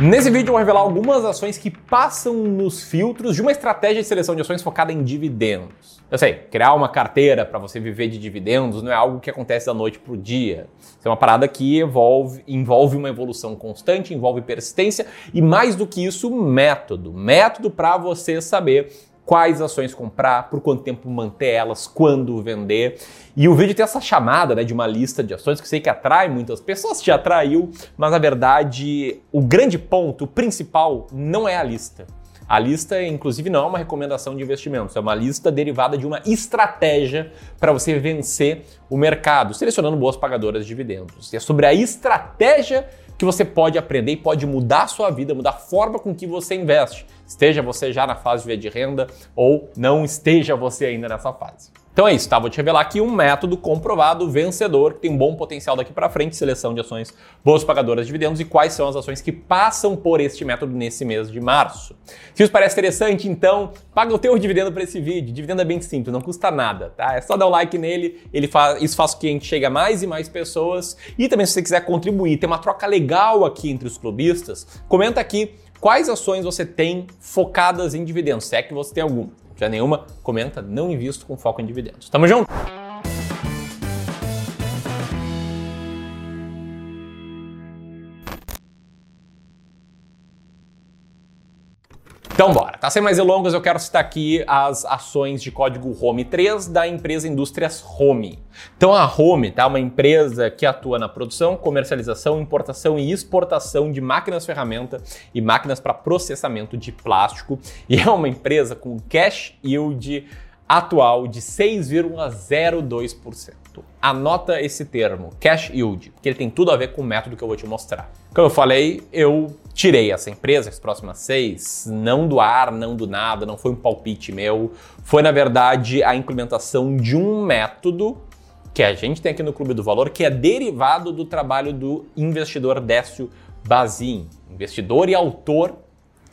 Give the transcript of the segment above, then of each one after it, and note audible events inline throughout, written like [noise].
Nesse vídeo eu vou revelar algumas ações que passam nos filtros de uma estratégia de seleção de ações focada em dividendos. Eu sei, criar uma carteira para você viver de dividendos não é algo que acontece da noite para o dia. Isso é uma parada que envolve, envolve uma evolução constante, envolve persistência e mais do que isso, método. Método para você saber quais ações comprar, por quanto tempo manter elas, quando vender. E o vídeo tem essa chamada né, de uma lista de ações que sei que atrai muitas pessoas, te atraiu, mas na verdade o grande ponto, o principal, não é a lista. A lista, inclusive, não é uma recomendação de investimentos, é uma lista derivada de uma estratégia para você vencer o mercado, selecionando boas pagadoras de dividendos. E é sobre a estratégia que você pode aprender e pode mudar a sua vida, mudar a forma com que você investe. Esteja você já na fase de renda ou não esteja você ainda nessa fase. Então é isso, tá? Vou te revelar aqui um método comprovado, vencedor, que tem um bom potencial daqui para frente, seleção de ações boas pagadoras de dividendos e quais são as ações que passam por este método nesse mês de março. Se isso parece interessante, então paga o teu dividendo para esse vídeo. Dividendo é bem simples, não custa nada, tá? É só dar o um like nele, ele faz, isso faz com que a gente chegue a mais e mais pessoas. E também se você quiser contribuir, tem uma troca legal aqui entre os clubistas, comenta aqui quais ações você tem focadas em dividendos, se é que você tem alguma tiver nenhuma, comenta, não invisto com foco em dividendos. Tamo junto? Então bora, tá sem mais delongas, eu quero citar aqui as ações de código Home 3 da empresa Indústrias Home. Então a Home tá uma empresa que atua na produção, comercialização, importação e exportação de máquinas ferramenta e máquinas para processamento de plástico e é uma empresa com cash yield atual de 6,02%. Anota esse termo, cash yield, que ele tem tudo a ver com o método que eu vou te mostrar. Como eu falei, eu tirei essa empresa, as próximas seis, não do ar, não do nada, não foi um palpite meu, foi na verdade a implementação de um método que a gente tem aqui no Clube do Valor, que é derivado do trabalho do investidor Décio Bazin, investidor e autor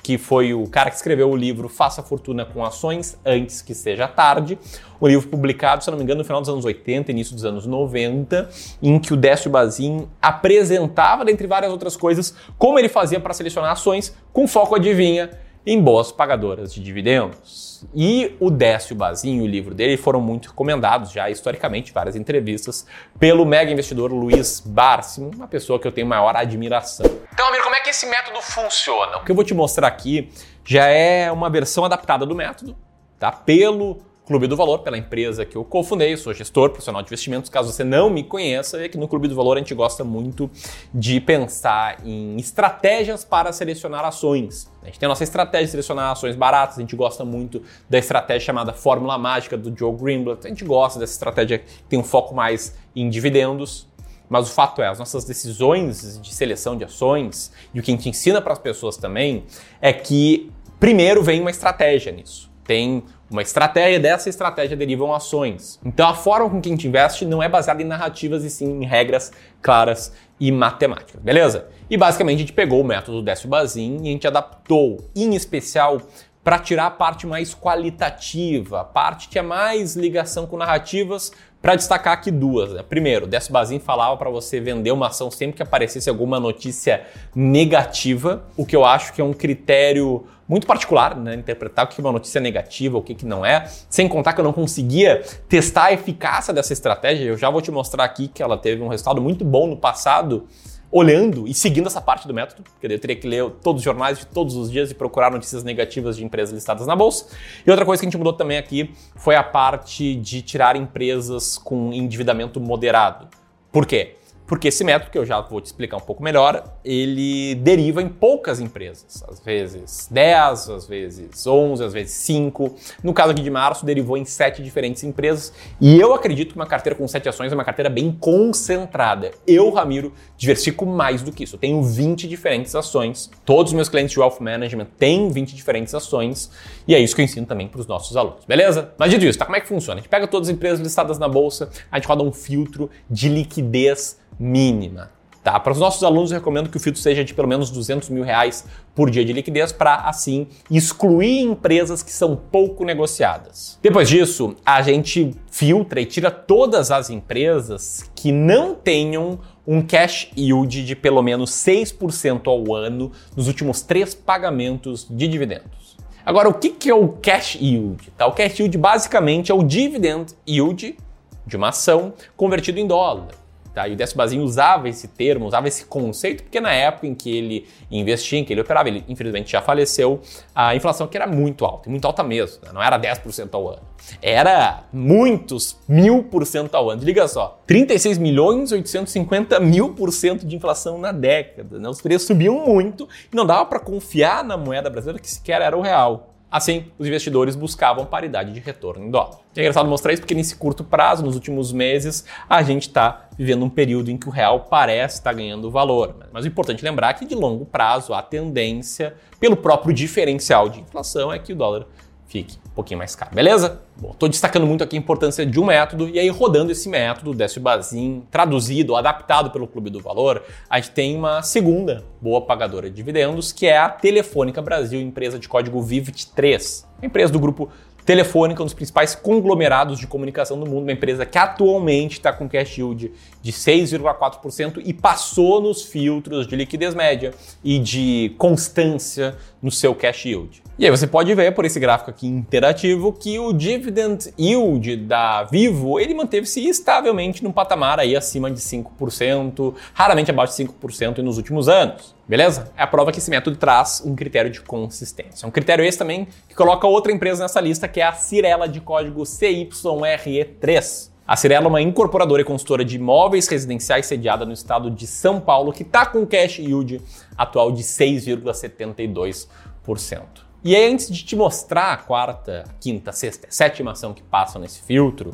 que foi o cara que escreveu o livro Faça Fortuna com Ações Antes que Seja Tarde. O livro publicado, se não me engano, no final dos anos 80, início dos anos 90, em que o Décio Bazin apresentava, dentre várias outras coisas, como ele fazia para selecionar ações com foco, adivinha, em boas pagadoras de dividendos. E o Décio Bazin, o livro dele, foram muito recomendados já historicamente, várias entrevistas, pelo mega investidor Luiz Barsi, uma pessoa que eu tenho maior admiração. Então, amigo, como é que esse método funciona? O que eu vou te mostrar aqui já é uma versão adaptada do método, tá? Pelo Clube do Valor, pela empresa que eu cofundei, eu sou gestor profissional de investimentos. Caso você não me conheça, é que no Clube do Valor a gente gosta muito de pensar em estratégias para selecionar ações. A gente tem a nossa estratégia de selecionar ações baratas, a gente gosta muito da estratégia chamada Fórmula Mágica do Joe Greenblatt, a gente gosta dessa estratégia que tem um foco mais em dividendos. Mas o fato é, as nossas decisões de seleção de ações e o que a gente ensina para as pessoas também é que primeiro vem uma estratégia nisso. Tem uma estratégia, dessa estratégia derivam ações. Então a forma com que a gente investe não é baseada em narrativas e sim em regras claras e matemáticas, beleza? E basicamente a gente pegou o método Décio Bazin e a gente adaptou, em especial para tirar a parte mais qualitativa, a parte que é mais ligação com narrativas, para destacar aqui duas. Né? Primeiro, Décio Bazin falava para você vender uma ação sempre que aparecesse alguma notícia negativa, o que eu acho que é um critério muito particular, né? Interpretar o que é uma notícia negativa, o que, que não é. Sem contar que eu não conseguia testar a eficácia dessa estratégia. Eu já vou te mostrar aqui que ela teve um resultado muito bom no passado, olhando e seguindo essa parte do método, porque eu teria que ler todos os jornais de todos os dias e procurar notícias negativas de empresas listadas na bolsa. E outra coisa que a gente mudou também aqui foi a parte de tirar empresas com endividamento moderado. Por quê? Porque esse método, que eu já vou te explicar um pouco melhor, ele deriva em poucas empresas. Às vezes 10, às vezes 11, às vezes 5. No caso aqui de março, derivou em 7 diferentes empresas. E eu acredito que uma carteira com 7 ações é uma carteira bem concentrada. Eu, Ramiro, diversifico mais do que isso. Eu tenho 20 diferentes ações. Todos os meus clientes de Wealth Management têm 20 diferentes ações. E é isso que eu ensino também para os nossos alunos, beleza? Mas dito isso, tá? Como é que funciona? A gente pega todas as empresas listadas na bolsa, a gente roda um filtro de liquidez mínima. Tá? Para os nossos alunos, eu recomendo que o filtro seja de pelo menos 200 mil reais por dia de liquidez para, assim, excluir empresas que são pouco negociadas. Depois disso, a gente filtra e tira todas as empresas que não tenham um cash yield de pelo menos 6% ao ano nos últimos três pagamentos de dividendos. Agora, o que é o cash yield? Tá? O cash yield basicamente é o dividend yield de uma ação convertido em dólar. Tá? E o Décio Bazin usava esse termo, usava esse conceito, porque na época em que ele investia, em que ele operava, ele infelizmente já faleceu, a inflação que era muito alta, muito alta mesmo, né? não era 10% ao ano. Era muitos mil por cento ao ano. Liga só, 36 milhões 850 mil por cento de inflação na década. Né? Os preços subiam muito e não dava para confiar na moeda brasileira que sequer era o real. Assim, os investidores buscavam paridade de retorno em dólar. É engraçado mostrar isso porque nesse curto prazo, nos últimos meses, a gente está vivendo um período em que o real parece estar ganhando valor. Mas o importante lembrar que de longo prazo a tendência, pelo próprio diferencial de inflação, é que o dólar fique um pouquinho mais caro, beleza? Bom, estou destacando muito aqui a importância de um método e aí rodando esse método, Décio Bazin, traduzido, adaptado pelo Clube do Valor, a gente tem uma segunda boa pagadora de dividendos, que é a Telefônica Brasil, empresa de código VIVT3, empresa do grupo Telefônica, um dos principais conglomerados de comunicação do mundo, uma empresa que atualmente está com cash yield de 6,4% e passou nos filtros de liquidez média e de constância no seu cash yield. E aí você pode ver por esse gráfico aqui interativo que o dividend yield da Vivo, ele manteve-se estavelmente num patamar aí acima de 5%, raramente abaixo de 5% nos últimos anos. Beleza? É a prova que esse método traz um critério de consistência. Um critério esse também que coloca outra empresa nessa lista, que é a Cirela de código CYRE3. A Cirela é uma incorporadora e consultora de imóveis residenciais sediada no estado de São Paulo, que está com cash yield atual de 6,72%. E aí, antes de te mostrar a quarta, quinta, sexta, sétima ação que passam nesse filtro,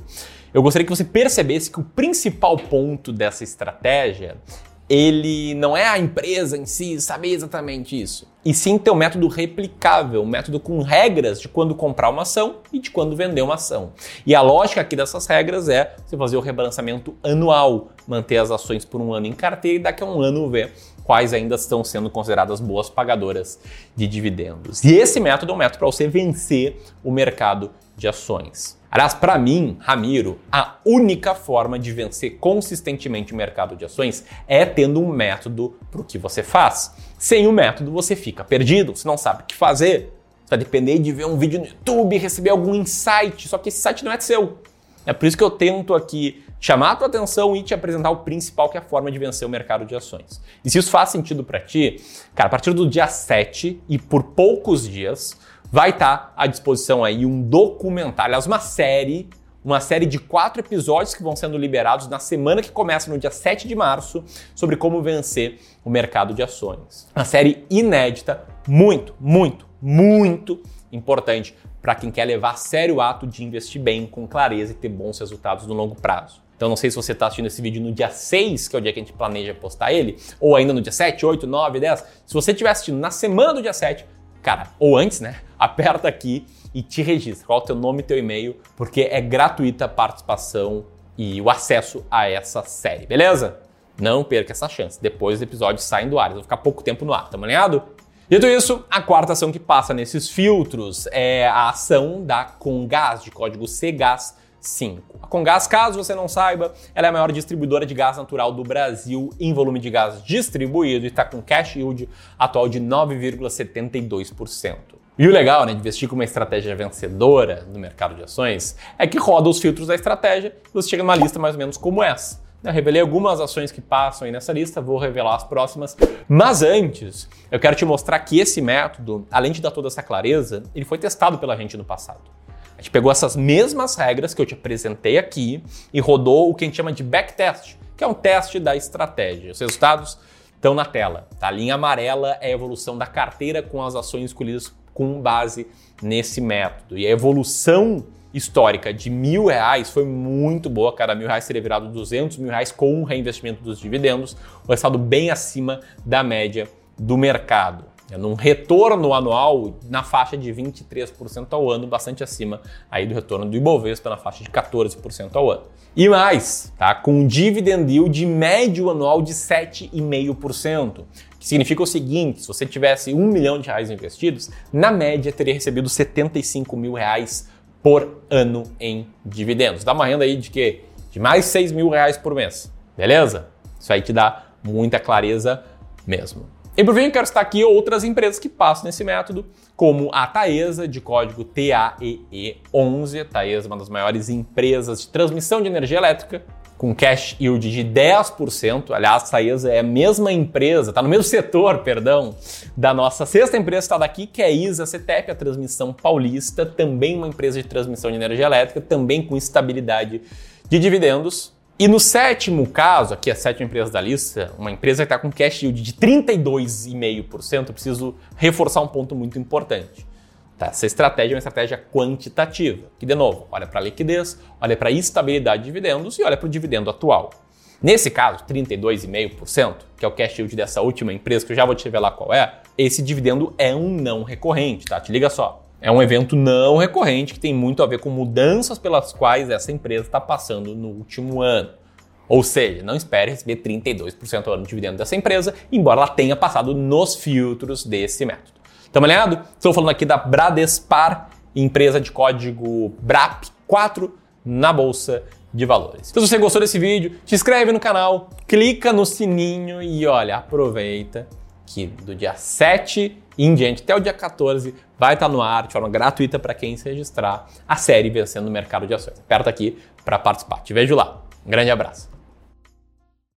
eu gostaria que você percebesse que o principal ponto dessa estratégia ele não é a empresa em si saber exatamente isso, e sim ter um método replicável, um método com regras de quando comprar uma ação e de quando vender uma ação. E a lógica aqui dessas regras é você fazer o rebalançamento anual, manter as ações por um ano em carteira e daqui a um ano ver quais ainda estão sendo consideradas boas pagadoras de dividendos. E esse método é um método para você vencer o mercado de ações. Aliás, para mim, Ramiro, a única forma de vencer consistentemente o mercado de ações é tendo um método para o que você faz. Sem o método, você fica perdido, você não sabe o que fazer. Você vai depender de ver um vídeo no YouTube, receber algum insight, só que esse insight não é seu. É por isso que eu tento aqui chamar a tua atenção e te apresentar o principal, que é a forma de vencer o mercado de ações. E se isso faz sentido para ti, cara, a partir do dia 7 e por poucos dias, vai estar tá à disposição aí um documentário, aliás, uma série, uma série de quatro episódios que vão sendo liberados na semana que começa no dia 7 de março sobre como vencer o mercado de ações. Uma série inédita, muito, muito, muito importante para quem quer levar a sério o ato de investir bem, com clareza e ter bons resultados no longo prazo. Então não sei se você está assistindo esse vídeo no dia 6, que é o dia que a gente planeja postar ele, ou ainda no dia 7, 8, 9, 10. Se você estiver assistindo na semana do dia 7, cara, ou antes, né? [laughs] Aperta aqui e te registra. Qual é o teu nome e teu e-mail, porque é gratuita a participação e o acesso a essa série, beleza? Não perca essa chance. Depois os episódios saem do ar. Eles vão ficar pouco tempo no ar, tá alinhado? Dito isso, a quarta ação que passa nesses filtros é a ação da Congás, de código CGAS 5. A Congás, caso você não saiba, ela é a maior distribuidora de gás natural do Brasil em volume de gás distribuído e está com cash yield atual de 9,72%. E o legal né, de investir com uma estratégia vencedora no mercado de ações é que roda os filtros da estratégia e você chega numa lista mais ou menos como essa. Eu revelei algumas ações que passam aí nessa lista, vou revelar as próximas. Mas antes, eu quero te mostrar que esse método, além de dar toda essa clareza, ele foi testado pela gente no passado. Gente pegou essas mesmas regras que eu te apresentei aqui e rodou o que a gente chama de backtest, que é um teste da estratégia. Os resultados estão na tela. Tá? A linha amarela é a evolução da carteira com as ações escolhidas com base nesse método. E a evolução histórica de mil reais foi muito boa. Cada mil reais seria virado 200 mil reais com o reinvestimento dos dividendos, um resultado bem acima da média do mercado num retorno anual na faixa de 23% ao ano, bastante acima aí do retorno do Ibovespa na faixa de 14% ao ano. E mais, tá? com um dividend yield médio anual de 7,5%, que significa o seguinte, se você tivesse um milhão de reais investidos, na média teria recebido 75 mil reais por ano em dividendos. Dá uma renda aí de quê? De mais 6 mil reais por mês, beleza? Isso aí te dá muita clareza mesmo. E por fim, quero citar aqui outras empresas que passam nesse método, como a Taesa, de código TAEE11. Taesa é uma das maiores empresas de transmissão de energia elétrica, com cash yield de 10%. Aliás, a Taesa é a mesma empresa, está no mesmo setor, perdão, da nossa sexta empresa está daqui, que é a ISA CETEP, a transmissão paulista, também uma empresa de transmissão de energia elétrica, também com estabilidade de dividendos. E no sétimo caso, aqui a sétima empresa da lista, uma empresa que está com cash yield de 32,5%, eu preciso reforçar um ponto muito importante. Tá? Essa estratégia é uma estratégia quantitativa, que, de novo, olha para a liquidez, olha para a estabilidade de dividendos e olha para o dividendo atual. Nesse caso, 32,5%, que é o cash yield dessa última empresa, que eu já vou te revelar qual é, esse dividendo é um não recorrente, tá? Te liga só. É um evento não recorrente que tem muito a ver com mudanças pelas quais essa empresa está passando no último ano. Ou seja, não espere receber 32% ao ano de dividendo dessa empresa, embora ela tenha passado nos filtros desse método. Estamos alinhados? Estou falando aqui da Bradespar, empresa de código BRAP4 na Bolsa de Valores. Se você gostou desse vídeo, se inscreve no canal, clica no sininho e olha, aproveita que do dia 7 em diante até o dia 14 vai estar no ar de forma gratuita para quem se registrar a série Vencendo o Mercado de Ações. Aperta aqui para participar. Te vejo lá. Um grande abraço.